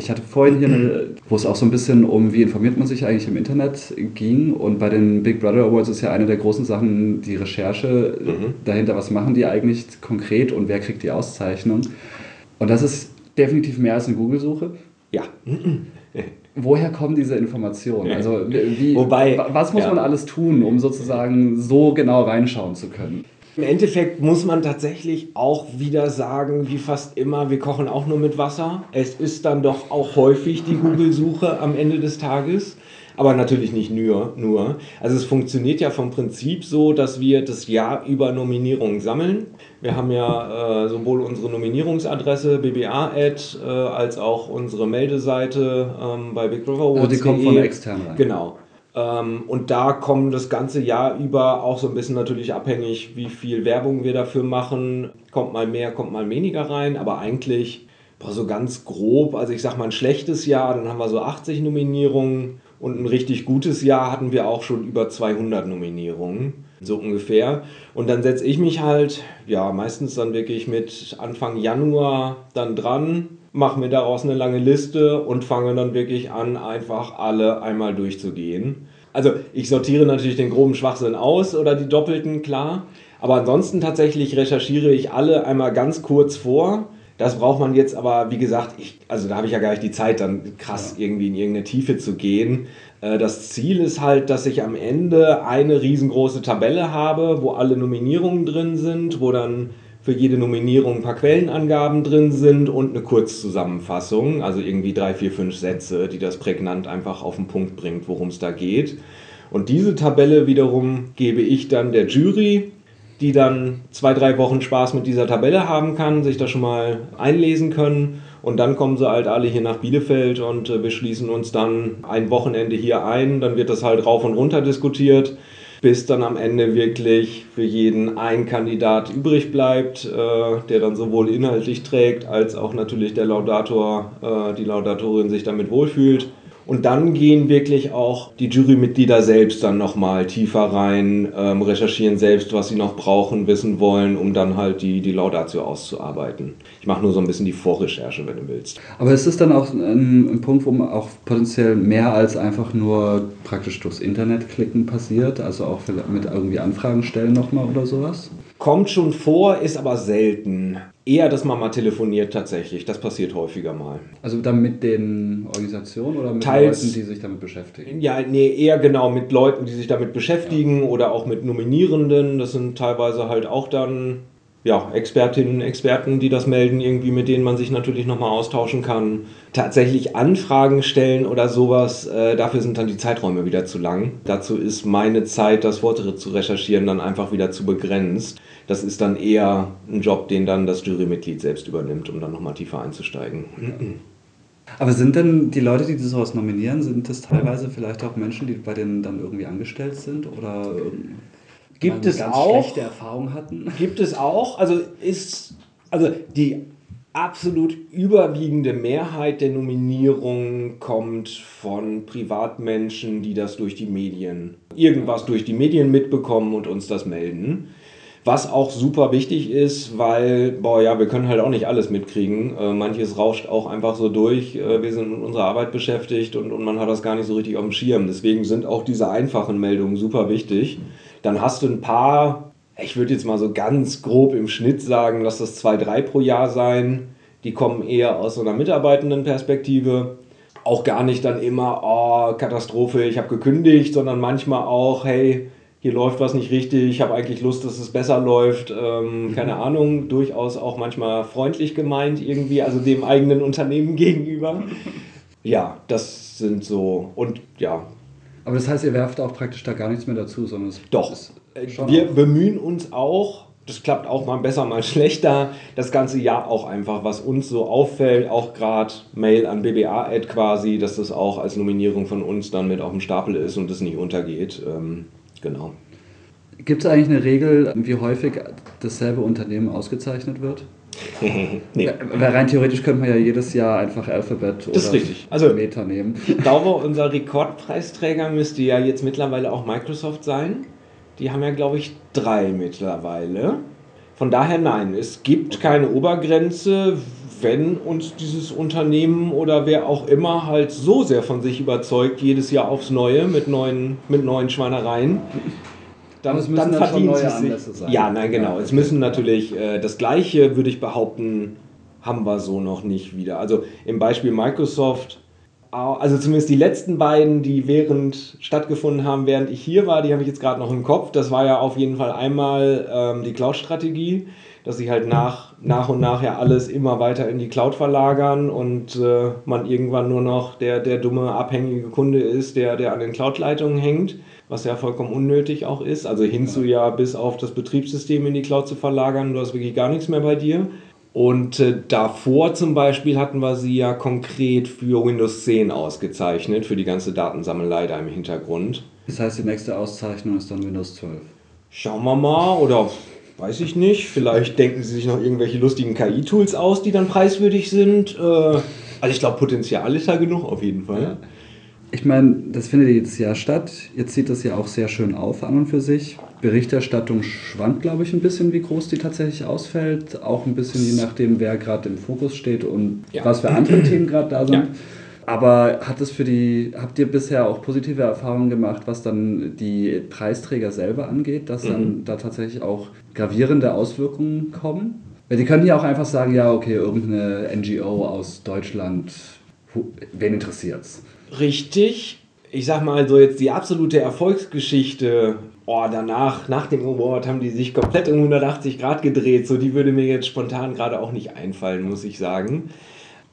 Ich hatte vorhin hier eine, wo es auch so ein bisschen um, wie informiert man sich eigentlich im Internet ging. Und bei den Big Brother Awards ist ja eine der großen Sachen die Recherche mhm. dahinter. Was machen die eigentlich konkret und wer kriegt die Auszeichnung? Und das ist definitiv mehr als eine Google-Suche. Ja. Woher kommen diese Informationen? Also wie, Wobei, was muss ja. man alles tun, um sozusagen so genau reinschauen zu können? Im Endeffekt muss man tatsächlich auch wieder sagen, wie fast immer, wir kochen auch nur mit Wasser. Es ist dann doch auch häufig die Google-Suche am Ende des Tages. Aber natürlich nicht nur, nur. Also es funktioniert ja vom Prinzip so, dass wir das Jahr über Nominierungen sammeln. Wir haben ja äh, sowohl unsere Nominierungsadresse BBA-Ad äh, als auch unsere Meldeseite ähm, bei Big River Awards. Also die kommen von extern rein. Genau. Ähm, und da kommen das ganze Jahr über auch so ein bisschen natürlich abhängig, wie viel Werbung wir dafür machen. Kommt mal mehr, kommt mal weniger rein, aber eigentlich boah, so ganz grob, also ich sag mal ein schlechtes Jahr, dann haben wir so 80 Nominierungen und ein richtig gutes Jahr hatten wir auch schon über 200 Nominierungen, so ungefähr. Und dann setze ich mich halt, ja, meistens dann wirklich mit Anfang Januar dann dran, mache mir daraus eine lange Liste und fange dann wirklich an, einfach alle einmal durchzugehen. Also ich sortiere natürlich den groben Schwachsinn aus oder die doppelten, klar. Aber ansonsten tatsächlich recherchiere ich alle einmal ganz kurz vor. Das braucht man jetzt aber, wie gesagt, ich, also da habe ich ja gar nicht die Zeit, dann krass irgendwie in irgendeine Tiefe zu gehen. Äh, das Ziel ist halt, dass ich am Ende eine riesengroße Tabelle habe, wo alle Nominierungen drin sind, wo dann für jede Nominierung ein paar Quellenangaben drin sind und eine Kurzzusammenfassung, also irgendwie drei, vier, fünf Sätze, die das prägnant einfach auf den Punkt bringt, worum es da geht. Und diese Tabelle wiederum gebe ich dann der Jury, die dann zwei, drei Wochen Spaß mit dieser Tabelle haben kann, sich da schon mal einlesen können. Und dann kommen sie halt alle hier nach Bielefeld und äh, wir schließen uns dann ein Wochenende hier ein. Dann wird das halt rauf und runter diskutiert bis dann am Ende wirklich für jeden ein Kandidat übrig bleibt, äh, der dann sowohl inhaltlich trägt, als auch natürlich der Laudator, äh, die Laudatorin sich damit wohlfühlt. Und dann gehen wirklich auch die Jurymitglieder selbst dann nochmal tiefer rein, ähm, recherchieren selbst, was sie noch brauchen, wissen wollen, um dann halt die, die Laudatio auszuarbeiten. Ich mache nur so ein bisschen die Vorrecherche, wenn du willst. Aber ist es dann auch ein, ein Punkt, wo auch potenziell mehr als einfach nur praktisch durchs Internet klicken passiert? Also auch mit irgendwie Anfragen stellen nochmal oder sowas? Kommt schon vor, ist aber selten. Eher, dass man mal telefoniert tatsächlich. Das passiert häufiger mal. Also dann mit den Organisationen oder mit Teils, Leuten, die sich damit beschäftigen? Ja, nee, eher genau mit Leuten, die sich damit beschäftigen ja. oder auch mit Nominierenden. Das sind teilweise halt auch dann ja, Expertinnen und Experten, die das melden, irgendwie mit denen man sich natürlich nochmal austauschen kann. Tatsächlich Anfragen stellen oder sowas, äh, dafür sind dann die Zeiträume wieder zu lang. Dazu ist meine Zeit, das Vortritt zu recherchieren, dann einfach wieder zu begrenzt. Das ist dann eher ein Job, den dann das Jurymitglied selbst übernimmt, um dann nochmal tiefer einzusteigen. Aber sind denn die Leute, die sowas nominieren, sind das teilweise vielleicht auch Menschen, die bei denen dann irgendwie angestellt sind oder Gibt es auch. schlechte Erfahrungen hatten. Gibt es auch. Also ist, also die absolut überwiegende Mehrheit der Nominierungen kommt von Privatmenschen, die das durch die Medien, irgendwas durch die Medien mitbekommen und uns das melden. Was auch super wichtig ist, weil, boah, ja, wir können halt auch nicht alles mitkriegen. Äh, manches rauscht auch einfach so durch. Äh, wir sind mit unserer Arbeit beschäftigt und, und man hat das gar nicht so richtig auf dem Schirm. Deswegen sind auch diese einfachen Meldungen super wichtig. Dann hast du ein paar, ich würde jetzt mal so ganz grob im Schnitt sagen, lass das zwei, drei pro Jahr sein. Die kommen eher aus so einer mitarbeitenden Perspektive. Auch gar nicht dann immer, oh, Katastrophe, ich habe gekündigt, sondern manchmal auch, hey, hier läuft was nicht richtig, ich habe eigentlich Lust, dass es besser läuft. Ähm, mhm. Keine Ahnung, durchaus auch manchmal freundlich gemeint irgendwie, also dem eigenen Unternehmen gegenüber. Ja, das sind so, und ja, aber das heißt, ihr werft auch praktisch da gar nichts mehr dazu, sondern es Doch. Ist wir bemühen uns auch, das klappt auch mal besser, mal schlechter, das ganze Jahr auch einfach, was uns so auffällt, auch gerade Mail an BBA-Ad quasi, dass das auch als Nominierung von uns dann mit auf dem Stapel ist und das nicht untergeht. Ähm, genau. Gibt es eigentlich eine Regel, wie häufig dasselbe Unternehmen ausgezeichnet wird? nee. Weil rein theoretisch könnte man ja jedes Jahr einfach Alphabet oder. Also, Meta nehmen. Ich glaube, unser Rekordpreisträger müsste ja jetzt mittlerweile auch Microsoft sein. Die haben ja, glaube ich, drei mittlerweile. Von daher nein, es gibt keine Obergrenze, wenn uns dieses Unternehmen oder wer auch immer halt so sehr von sich überzeugt, jedes Jahr aufs Neue mit neuen, mit neuen Schweinereien, dann, dann, dann verdient es sich. Sein. Ja, nein, genau. Ja, es müssen natürlich äh, das Gleiche, würde ich behaupten, haben wir so noch nicht wieder. Also im Beispiel Microsoft also zumindest die letzten beiden, die während stattgefunden haben, während ich hier war, die habe ich jetzt gerade noch im Kopf. Das war ja auf jeden Fall einmal ähm, die Cloud-Strategie, dass sie halt nach, nach und nach ja alles immer weiter in die Cloud verlagern und äh, man irgendwann nur noch der, der dumme, abhängige Kunde ist, der, der an den Cloud-Leitungen hängt, was ja vollkommen unnötig auch ist. Also hinzu ja bis auf das Betriebssystem in die Cloud zu verlagern, du hast wirklich gar nichts mehr bei dir. Und äh, davor zum Beispiel hatten wir sie ja konkret für Windows 10 ausgezeichnet, für die ganze Datensammelei da im Hintergrund. Das heißt, die nächste Auszeichnung ist dann Windows 12. Schauen wir mal, oder weiß ich nicht. Vielleicht denken sie sich noch irgendwelche lustigen KI-Tools aus, die dann preiswürdig sind. Äh, also ich glaube, Potenzial ist da genug auf jeden Fall. Ja. Ich meine, das findet jetzt ja statt. Jetzt sieht das ja auch sehr schön auf an und für sich. Berichterstattung schwankt, glaube ich, ein bisschen, wie groß die tatsächlich ausfällt. Auch ein bisschen je nachdem, wer gerade im Fokus steht und ja. was für andere Themen gerade da sind. Ja. Aber hat es für die, habt ihr bisher auch positive Erfahrungen gemacht, was dann die Preisträger selber angeht, dass mhm. dann da tatsächlich auch gravierende Auswirkungen kommen? Weil die können ja auch einfach sagen, ja, okay, irgendeine NGO aus Deutschland, wen interessiert's? Richtig. Ich sag mal so jetzt die absolute Erfolgsgeschichte. Oh, danach, nach dem Award, haben die sich komplett um 180 Grad gedreht. So, die würde mir jetzt spontan gerade auch nicht einfallen, muss ich sagen.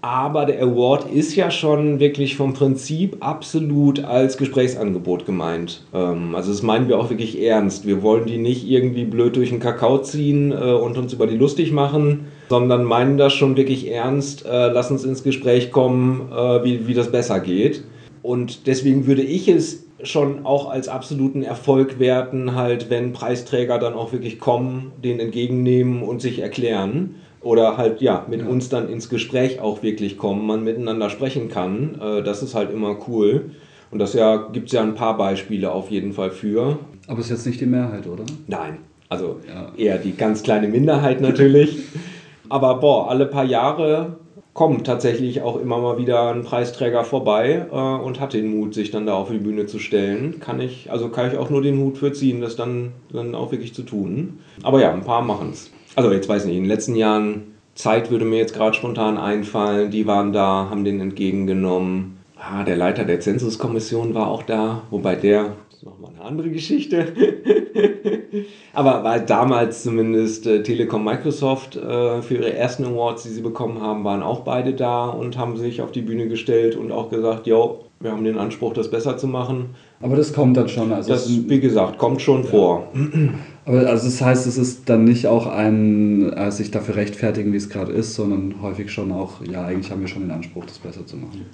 Aber der Award ist ja schon wirklich vom Prinzip absolut als Gesprächsangebot gemeint. Ähm, also das meinen wir auch wirklich ernst. Wir wollen die nicht irgendwie blöd durch den Kakao ziehen äh, und uns über die lustig machen, sondern meinen das schon wirklich ernst. Äh, lass uns ins Gespräch kommen, äh, wie, wie das besser geht. Und deswegen würde ich es schon auch als absoluten Erfolg werten, halt, wenn Preisträger dann auch wirklich kommen, den entgegennehmen und sich erklären oder halt ja mit ja. uns dann ins Gespräch auch wirklich kommen, man miteinander sprechen kann. Äh, das ist halt immer cool. Und das ja gibt es ja ein paar Beispiele auf jeden Fall für. Aber ist jetzt nicht die Mehrheit, oder? Nein. Also ja. eher die ganz kleine Minderheit natürlich. Aber boah, alle paar Jahre kommt tatsächlich auch immer mal wieder ein Preisträger vorbei äh, und hat den Mut, sich dann da auf die Bühne zu stellen. Kann ich, also kann ich auch nur den Hut für ziehen, das dann, dann auch wirklich zu tun. Aber ja, ein paar machen es also jetzt weiß ich nicht, in den letzten Jahren, Zeit würde mir jetzt gerade spontan einfallen, die waren da, haben den entgegengenommen. Ah, der Leiter der Zensuskommission war auch da, wobei der, ist nochmal eine andere Geschichte. Aber weil damals zumindest äh, Telekom Microsoft äh, für ihre ersten Awards, die sie bekommen haben, waren auch beide da und haben sich auf die Bühne gestellt und auch gesagt, jo, wir haben den Anspruch, das besser zu machen. Aber das kommt dann schon. Also das, wie gesagt, kommt schon ja. vor. Aber also das heißt, es ist dann nicht auch ein äh, sich dafür rechtfertigen, wie es gerade ist, sondern häufig schon auch, ja, eigentlich haben wir schon den Anspruch, das besser zu machen.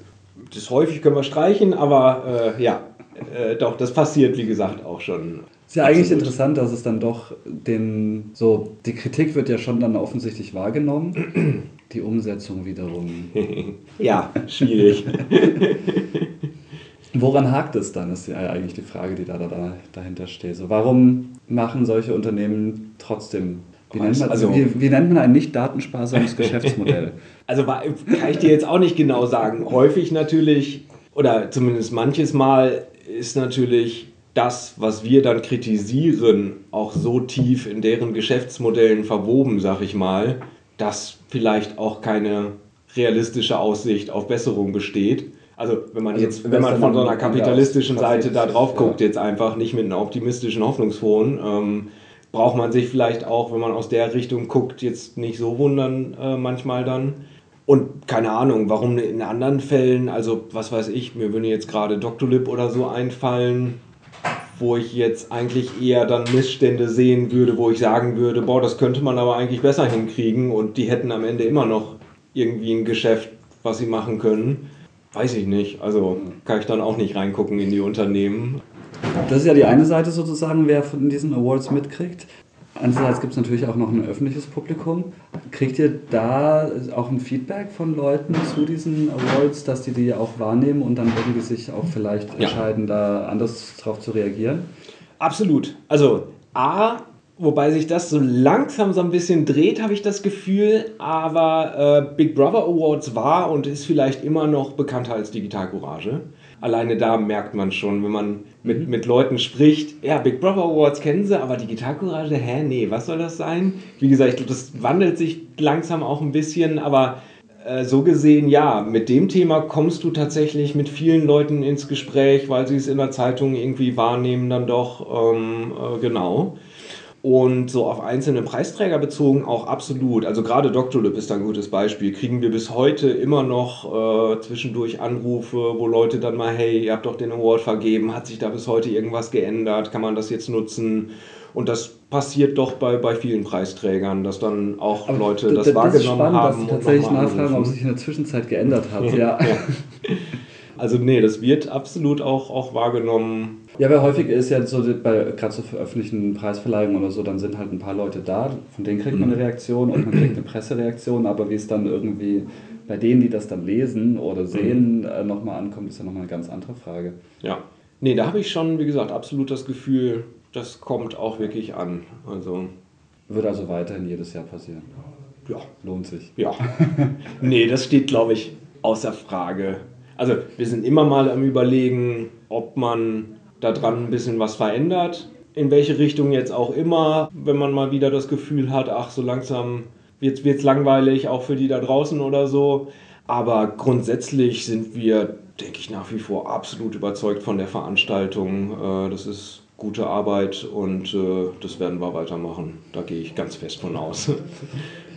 Das häufig können wir streichen, aber äh, ja, äh, doch, das passiert, wie gesagt, auch schon. Ist ja eigentlich interessant, dass es dann doch den, so, die Kritik wird ja schon dann offensichtlich wahrgenommen, die Umsetzung wiederum. ja, schwierig. Woran hakt es dann, ist ja eigentlich die Frage, die da, da dahinter steht. So, warum machen solche Unternehmen trotzdem wie nennt, man, also, wie, wie nennt man ein nicht datensparsames Geschäftsmodell? Also kann ich dir jetzt auch nicht genau sagen. Häufig natürlich, oder zumindest manches Mal, ist natürlich das, was wir dann kritisieren, auch so tief in deren Geschäftsmodellen verwoben, sag ich mal, dass vielleicht auch keine realistische Aussicht auf Besserung besteht. Also wenn man also, jetzt, wenn man von so einer kapitalistischen Seite da drauf guckt, ja. jetzt einfach nicht mit einem optimistischen, hoffnungsfrohen, ähm, braucht man sich vielleicht auch, wenn man aus der Richtung guckt, jetzt nicht so wundern äh, manchmal dann. Und keine Ahnung, warum in anderen Fällen, also was weiß ich, mir würde jetzt gerade Doctolib oder so einfallen, wo ich jetzt eigentlich eher dann Missstände sehen würde, wo ich sagen würde, boah, das könnte man aber eigentlich besser hinkriegen und die hätten am Ende immer noch irgendwie ein Geschäft, was sie machen können. Weiß ich nicht. Also kann ich dann auch nicht reingucken in die Unternehmen. Das ist ja die eine Seite sozusagen, wer von diesen Awards mitkriegt. Andererseits gibt es natürlich auch noch ein öffentliches Publikum. Kriegt ihr da auch ein Feedback von Leuten zu diesen Awards, dass die die auch wahrnehmen und dann irgendwie sich auch vielleicht entscheiden, ja. da anders drauf zu reagieren? Absolut. Also A, Wobei sich das so langsam so ein bisschen dreht, habe ich das Gefühl. Aber äh, Big Brother Awards war und ist vielleicht immer noch bekannter als Digital Courage. Alleine da merkt man schon, wenn man mit, mhm. mit Leuten spricht, ja, Big Brother Awards kennen sie, aber Digital Courage, hä, nee, was soll das sein? Wie gesagt, das wandelt sich langsam auch ein bisschen, aber äh, so gesehen, ja, mit dem Thema kommst du tatsächlich mit vielen Leuten ins Gespräch, weil sie es in der Zeitung irgendwie wahrnehmen, dann doch, ähm, äh, genau. Und so auf einzelne Preisträger bezogen auch absolut. Also gerade Dr. Lip ist ein gutes Beispiel. Kriegen wir bis heute immer noch äh, zwischendurch Anrufe, wo Leute dann mal, hey, ihr habt doch den Award vergeben, hat sich da bis heute irgendwas geändert, kann man das jetzt nutzen? Und das passiert doch bei, bei vielen Preisträgern, dass dann auch Aber Leute das, das wahrgenommen spannend, haben. Dass sie tatsächlich nachfragen, ob sich in der Zwischenzeit geändert hat. ja. ja. Also nee, das wird absolut auch, auch wahrgenommen. Ja, weil häufig ist ja so, bei gerade so veröffentlichten Preisverleihungen oder so, dann sind halt ein paar Leute da, von denen kriegt man eine mhm. Reaktion und man kriegt eine Pressereaktion, aber wie es dann irgendwie bei denen, die das dann lesen oder sehen, mhm. äh, nochmal ankommt, ist ja nochmal eine ganz andere Frage. Ja. Nee, da habe ich schon, wie gesagt, absolut das Gefühl, das kommt auch wirklich an. Also Wird also weiterhin jedes Jahr passieren. Ja. Lohnt sich. Ja. nee, das steht, glaube ich, außer Frage. Also wir sind immer mal am Überlegen, ob man daran ein bisschen was verändert. In welche Richtung jetzt auch immer, wenn man mal wieder das Gefühl hat, ach, so langsam wird es langweilig, auch für die da draußen oder so. Aber grundsätzlich sind wir, denke ich, nach wie vor absolut überzeugt von der Veranstaltung. Äh, das ist gute Arbeit und äh, das werden wir weitermachen. Da gehe ich ganz fest von aus.